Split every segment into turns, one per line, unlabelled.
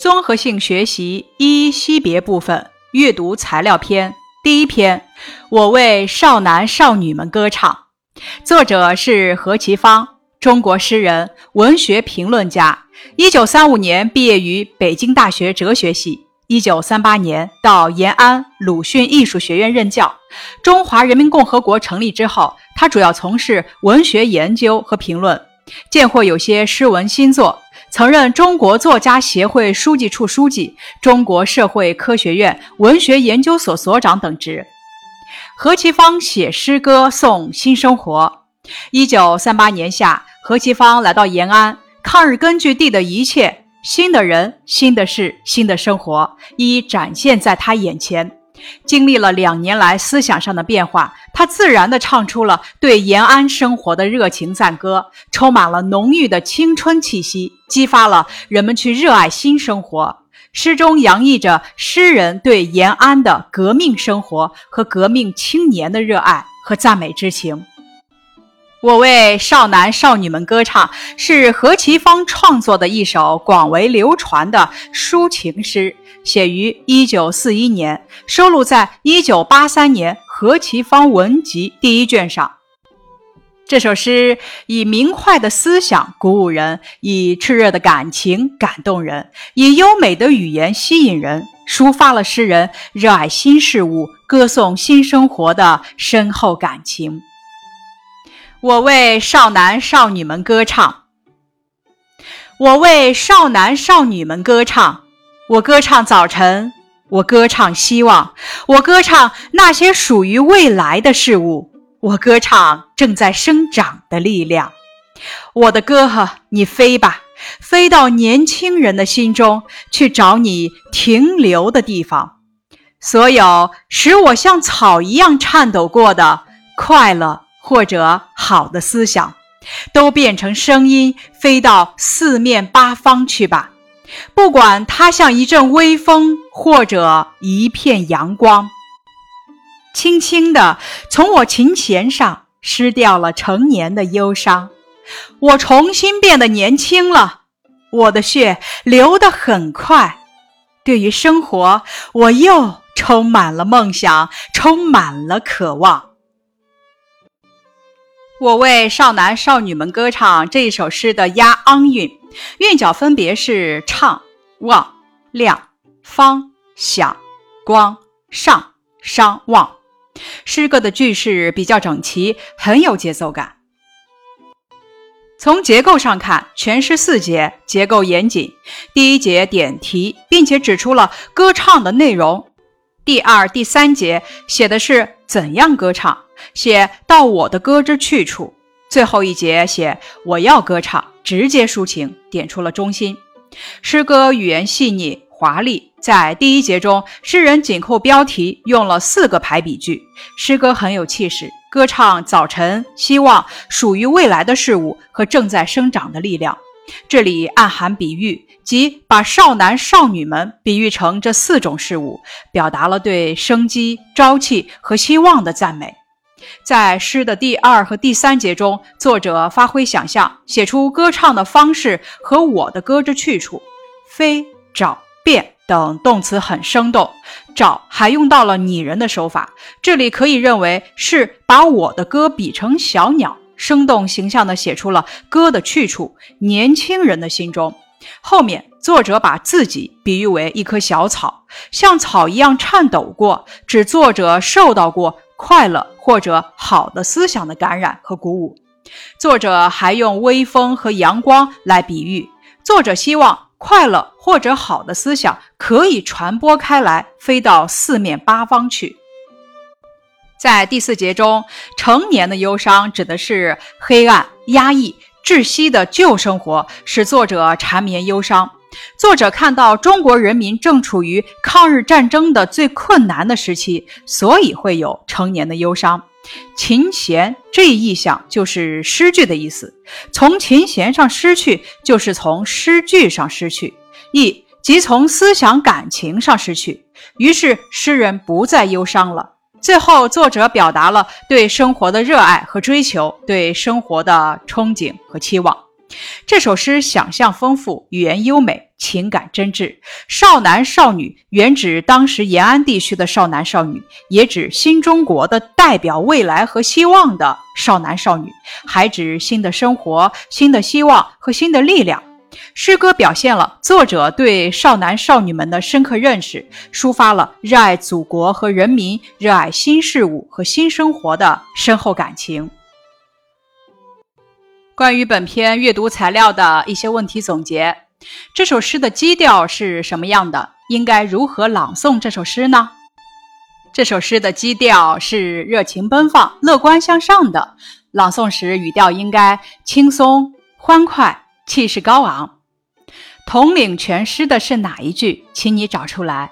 综合性学习一惜别部分阅读材料篇第一篇，我为少男少女们歌唱。作者是何其芳，中国诗人、文学评论家。一九三五年毕业于北京大学哲学系，一九三八年到延安鲁迅艺术学院任教。中华人民共和国成立之后，他主要从事文学研究和评论，见或有些诗文新作。曾任中国作家协会书记处书记、中国社会科学院文学研究所所长等职。何其芳写诗歌颂新生活。一九三八年夏，何其芳来到延安，抗日根据地的一切新的人、新的事、新的生活，一一展现在他眼前。经历了两年来思想上的变化，他自然地唱出了对延安生活的热情赞歌，充满了浓郁的青春气息，激发了人们去热爱新生活。诗中洋溢着诗人对延安的革命生活和革命青年的热爱和赞美之情。我为少男少女们歌唱，是何其芳创作的一首广为流传的抒情诗。写于一九四一年，收录在一九八三年何其芳文集第一卷上。这首诗以明快的思想鼓舞人，以炽热的感情感动人，以优美的语言吸引人，抒发了诗人热爱新事物、歌颂新生活的深厚感情。我为少男少女们歌唱，我为少男少女们歌唱。我歌唱早晨，我歌唱希望，我歌唱那些属于未来的事物，我歌唱正在生长的力量。我的歌呵，你飞吧，飞到年轻人的心中去，找你停留的地方。所有使我像草一样颤抖过的快乐或者好的思想，都变成声音，飞到四面八方去吧。不管它像一阵微风，或者一片阳光，轻轻地从我琴弦上失掉了成年的忧伤。我重新变得年轻了，我的血流得很快。对于生活，我又充满了梦想，充满了渴望。我为少男少女们歌唱这一首诗的押昂韵。韵脚分别是唱、望、亮、方、响、光、上、商、望。诗歌的句式比较整齐，很有节奏感。从结构上看，全诗四节，结构严谨。第一节点题，并且指出了歌唱的内容。第二、第三节写的是怎样歌唱，写到我的歌之去处。最后一节写我要歌唱。直接抒情，点出了中心。诗歌语言细腻华丽，在第一节中，诗人紧扣标题，用了四个排比句，诗歌很有气势，歌唱早晨、希望、属于未来的事物和正在生长的力量。这里暗含比喻，即把少男少女们比喻成这四种事物，表达了对生机、朝气和希望的赞美。在诗的第二和第三节中，作者发挥想象，写出歌唱的方式和我的歌之去处。飞、找、变等动词很生动，找还用到了拟人的手法，这里可以认为是把我的歌比成小鸟，生动形象地写出了歌的去处——年轻人的心中。后面作者把自己比喻为一棵小草，像草一样颤抖过，指作者受到过。快乐或者好的思想的感染和鼓舞，作者还用微风和阳光来比喻。作者希望快乐或者好的思想可以传播开来，飞到四面八方去。在第四节中，成年的忧伤指的是黑暗、压抑、窒息的旧生活，使作者缠绵忧伤。作者看到中国人民正处于抗日战争的最困难的时期，所以会有成年的忧伤。琴弦这一意象就是诗句的意思，从琴弦上失去，就是从诗句上失去，意即从思想感情上失去。于是诗人不再忧伤了。最后，作者表达了对生活的热爱和追求，对生活的憧憬和期望。这首诗想象丰富，语言优美，情感真挚。少男少女原指当时延安地区的少男少女，也指新中国的代表未来和希望的少男少女，还指新的生活、新的希望和新的力量。诗歌表现了作者对少男少女们的深刻认识，抒发了热爱祖国和人民、热爱新事物和新生活的深厚感情。关于本篇阅读材料的一些问题总结：这首诗的基调是什么样的？应该如何朗诵这首诗呢？这首诗的基调是热情奔放、乐观向上的。朗诵时语调应该轻松欢快，气势高昂。统领全诗的是哪一句？请你找出来。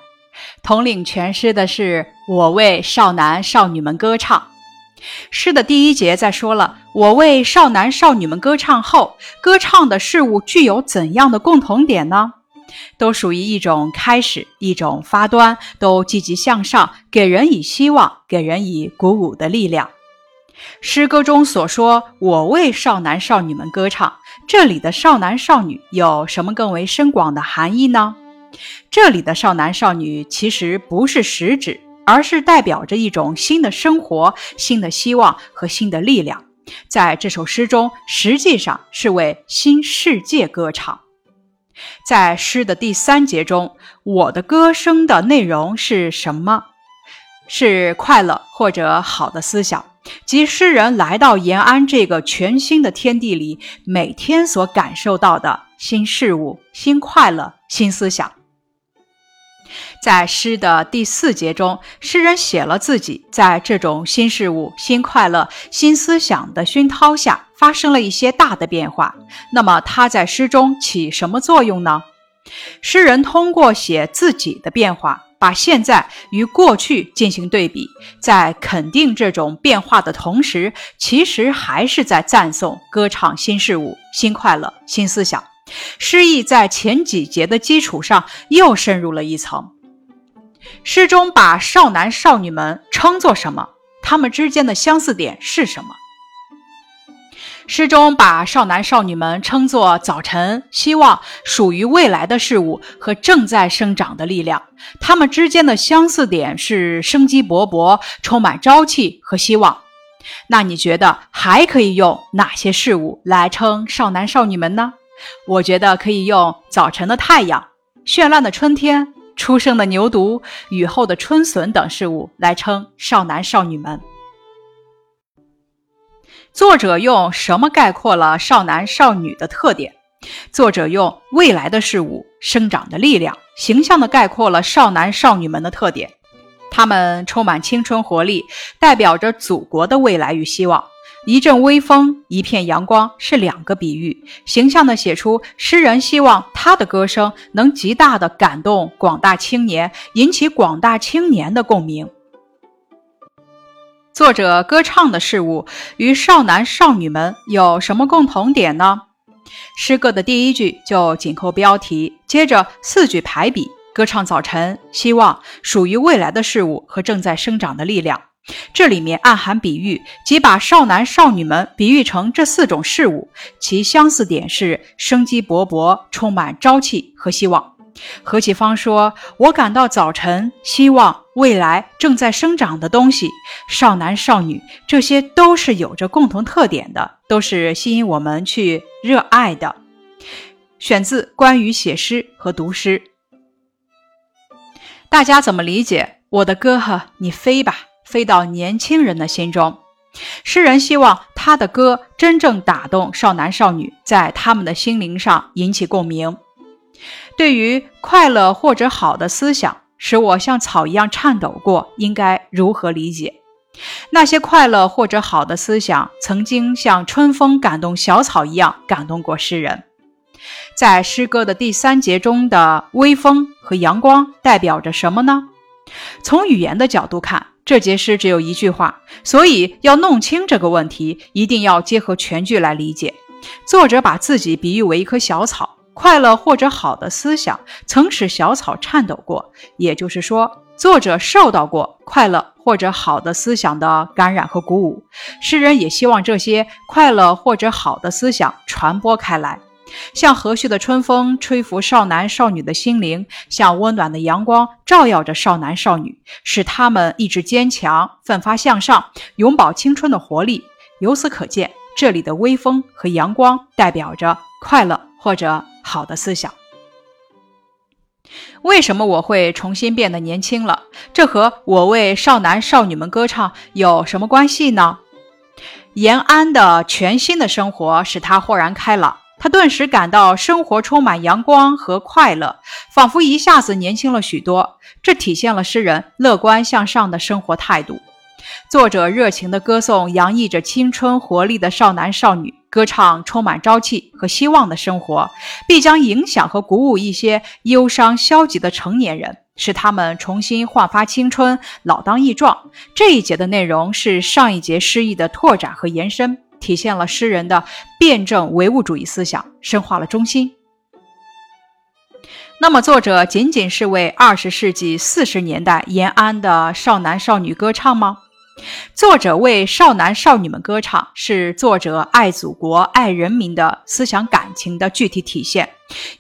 统领全诗的是“我为少男少女们歌唱”。诗的第一节在说了“我为少男少女们歌唱”后，歌唱的事物具有怎样的共同点呢？都属于一种开始，一种发端，都积极向上，给人以希望，给人以鼓舞的力量。诗歌中所说“我为少男少女们歌唱”，这里的少男少女有什么更为深广的含义呢？这里的少男少女其实不是实指。而是代表着一种新的生活、新的希望和新的力量。在这首诗中，实际上是为新世界歌唱。在诗的第三节中，我的歌声的内容是什么？是快乐或者好的思想，即诗人来到延安这个全新的天地里，每天所感受到的新事物、新快乐、新思想。在诗的第四节中，诗人写了自己在这种新事物、新快乐、新思想的熏陶下发生了一些大的变化。那么他在诗中起什么作用呢？诗人通过写自己的变化，把现在与过去进行对比，在肯定这种变化的同时，其实还是在赞颂、歌唱新事物、新快乐、新思想。诗意在前几节的基础上又深入了一层。诗中把少男少女们称作什么？他们之间的相似点是什么？诗中把少男少女们称作早晨、希望、属于未来的事物和正在生长的力量。他们之间的相似点是生机勃勃、充满朝气和希望。那你觉得还可以用哪些事物来称少男少女们呢？我觉得可以用早晨的太阳、绚烂的春天、初生的牛犊、雨后的春笋等事物来称少男少女们。作者用什么概括了少男少女的特点？作者用未来的事物、生长的力量，形象地概括了少男少女们的特点。他们充满青春活力，代表着祖国的未来与希望。一阵微风，一片阳光，是两个比喻，形象地写出诗人希望他的歌声能极大地感动广大青年，引起广大青年的共鸣。作者歌唱的事物与少男少女们有什么共同点呢？诗歌的第一句就紧扣标题，接着四句排比，歌唱早晨、希望、属于未来的事物和正在生长的力量。这里面暗含比喻，即把少男少女们比喻成这四种事物，其相似点是生机勃勃、充满朝气和希望。何其芳说：“我感到早晨、希望、未来正在生长的东西，少男少女，这些都是有着共同特点的，都是吸引我们去热爱的。”选自《关于写诗和读诗》，大家怎么理解？我的歌呵，你飞吧。飞到年轻人的心中，诗人希望他的歌真正打动少男少女，在他们的心灵上引起共鸣。对于快乐或者好的思想，使我像草一样颤抖过，应该如何理解？那些快乐或者好的思想，曾经像春风感动小草一样感动过诗人。在诗歌的第三节中的微风和阳光代表着什么呢？从语言的角度看。这节诗只有一句话，所以要弄清这个问题，一定要结合全句来理解。作者把自己比喻为一棵小草，快乐或者好的思想曾使小草颤抖过，也就是说，作者受到过快乐或者好的思想的感染和鼓舞，诗人也希望这些快乐或者好的思想传播开来。像和煦的春风吹拂少男少女的心灵，像温暖的阳光照耀着少男少女，使他们意志坚强、奋发向上，永葆青春的活力。由此可见，这里的微风和阳光代表着快乐或者好的思想。为什么我会重新变得年轻了？这和我为少男少女们歌唱有什么关系呢？延安的全新的生活使他豁然开朗。他顿时感到生活充满阳光和快乐，仿佛一下子年轻了许多。这体现了诗人乐观向上的生活态度。作者热情地歌颂洋溢着青春活力的少男少女，歌唱充满朝气和希望的生活，必将影响和鼓舞一些忧伤消极的成年人，使他们重新焕发青春，老当益壮。这一节的内容是上一节诗意的拓展和延伸。体现了诗人的辩证唯物主义思想，深化了中心。那么，作者仅仅是为二十世纪四十年代延安的少男少女歌唱吗？作者为少男少女们歌唱，是作者爱祖国、爱人民的思想感情的具体体现。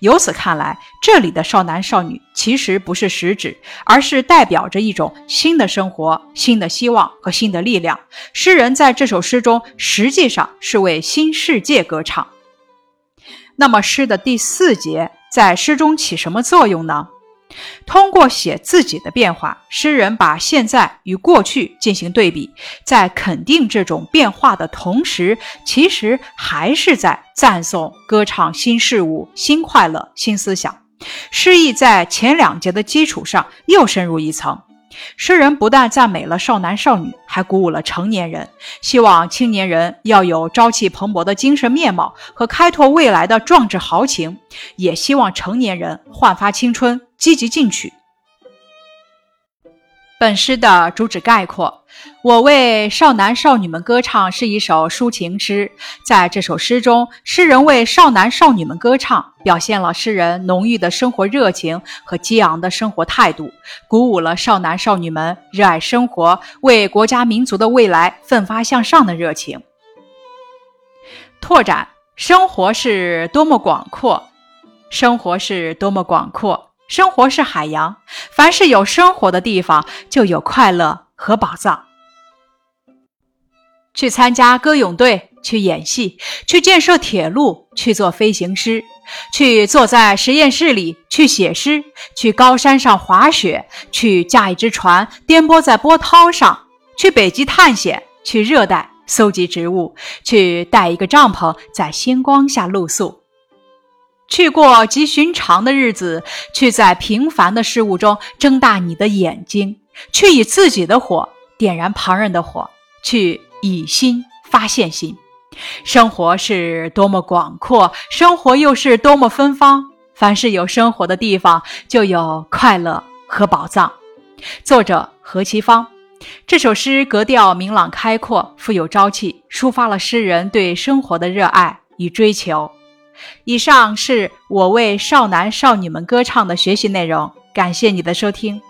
由此看来，这里的少男少女其实不是实指，而是代表着一种新的生活、新的希望和新的力量。诗人在这首诗中实际上是为新世界歌唱。那么，诗的第四节在诗中起什么作用呢？通过写自己的变化，诗人把现在与过去进行对比，在肯定这种变化的同时，其实还是在赞颂、歌唱新事物、新快乐、新思想。诗意在前两节的基础上又深入一层。诗人不但赞美了少男少女，还鼓舞了成年人，希望青年人要有朝气蓬勃的精神面貌和开拓未来的壮志豪情，也希望成年人焕发青春，积极进取。本诗的主旨概括：我为少男少女们歌唱是一首抒情诗。在这首诗中，诗人为少男少女们歌唱，表现了诗人浓郁的生活热情和激昂的生活态度，鼓舞了少男少女们热爱生活、为国家民族的未来奋发向上的热情。拓展：生活是多么广阔，生活是多么广阔。生活是海洋，凡是有生活的地方，就有快乐和宝藏。去参加歌咏队，去演戏，去建设铁路，去做飞行师，去坐在实验室里去写诗，去高山上滑雪，去驾一只船颠簸在波涛上，去北极探险，去热带搜集植物，去带一个帐篷在星光下露宿。去过极寻常的日子，去在平凡的事物中睁大你的眼睛，去以自己的火点燃旁人的火，去以心发现心。生活是多么广阔，生活又是多么芬芳。凡是有生活的地方，就有快乐和宝藏。作者何其芳。这首诗格调明朗开阔，富有朝气，抒发了诗人对生活的热爱与追求。以上是我为少男少女们歌唱的学习内容，感谢你的收听。